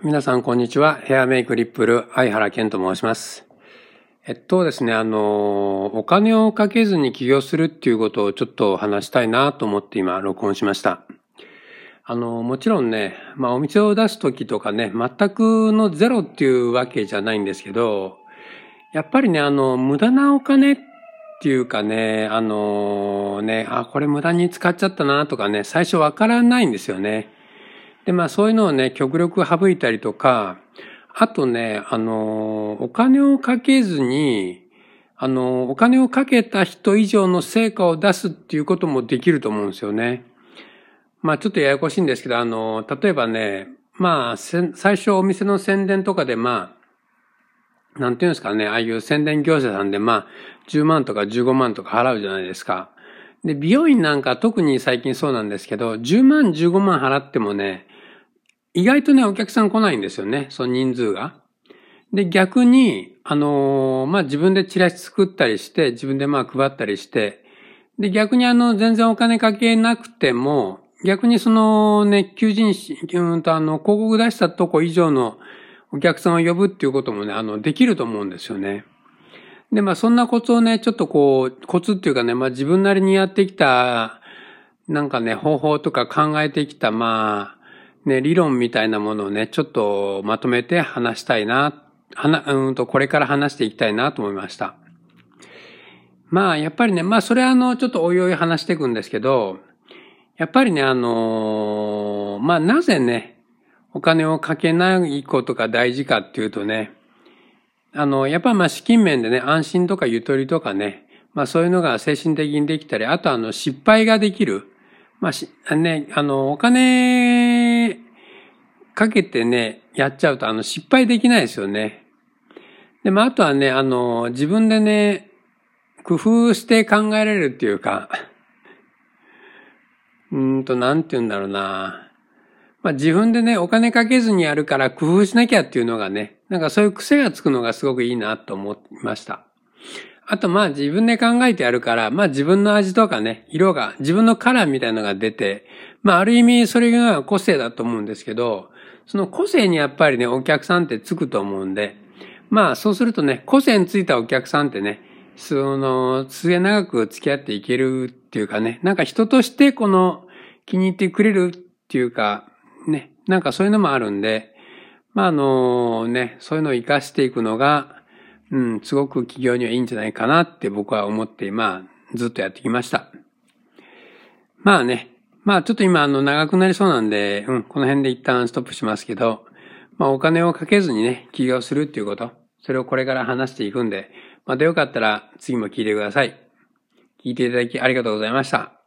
皆さん、こんにちは。ヘアメイクリップル、相原健と申します。えっとですね、あの、お金をかけずに起業するっていうことをちょっと話したいなと思って今、録音しました。あの、もちろんね、まあお店を出すときとかね、全くのゼロっていうわけじゃないんですけど、やっぱりね、あの、無駄なお金っていうかね、あのね、あ、これ無駄に使っちゃったなとかね、最初わからないんですよね。で、まあそういうのをね、極力省いたりとか、あとね、あの、お金をかけずに、あの、お金をかけた人以上の成果を出すっていうこともできると思うんですよね。まあちょっとややこしいんですけど、あの、例えばね、まあ、最初お店の宣伝とかでまあ、なんていうんですかね、ああいう宣伝業者さんでまあ、10万とか15万とか払うじゃないですか。で、美容院なんか特に最近そうなんですけど、10万15万払ってもね、意外とね、お客さん来ないんですよね、その人数が。で、逆に、あのー、まあ、自分でチラシ作ったりして、自分でまあ配ったりして、で、逆にあの、全然お金かけなくても、逆にそのね、求人誌、うんとあの、広告出したとこ以上のお客さんを呼ぶっていうこともね、あの、できると思うんですよね。で、まあ、そんなコツをね、ちょっとこう、コツっていうかね、まあ、自分なりにやってきた、なんかね、方法とか考えてきた、まあ、ね、理論みたいなものをね、ちょっとまとめて話したいな、はな、うんと、これから話していきたいなと思いました。まあ、やっぱりね、まあ、それはあの、ちょっとおいおい話していくんですけど、やっぱりね、あの、まあ、なぜね、お金をかけないことが大事かっていうとね、あの、やっぱまあ資金面でね、安心とかゆとりとかね、まあそういうのが精神的にできたり、あとあの失敗ができる。まあし、ね、あの、お金かけてね、やっちゃうと、あの、失敗できないですよね。で、まあ、あとはね、あの、自分でね、工夫して考えられるっていうか、うんと、なんて言うんだろうな。まあ、自分でね、お金かけずにやるから工夫しなきゃっていうのがね、なんかそういう癖がつくのがすごくいいなと思いました。あとまあ自分で考えてやるから、まあ自分の味とかね、色が、自分のカラーみたいなのが出て、まあある意味それが個性だと思うんですけど、その個性にやっぱりね、お客さんってつくと思うんで、まあそうするとね、個性についたお客さんってね、その、末長く付き合っていけるっていうかね、なんか人としてこの気に入ってくれるっていうか、ね、なんかそういうのもあるんで、まああのね、そういうのを活かしていくのが、うん、すごく企業にはいいんじゃないかなって僕は思って、まあ、ずっとやってきました。まあね、まあちょっと今あの長くなりそうなんで、うん、この辺で一旦ストップしますけど、まあお金をかけずにね、起業するっていうこと、それをこれから話していくんで、またよかったら次も聞いてください。聞いていただきありがとうございました。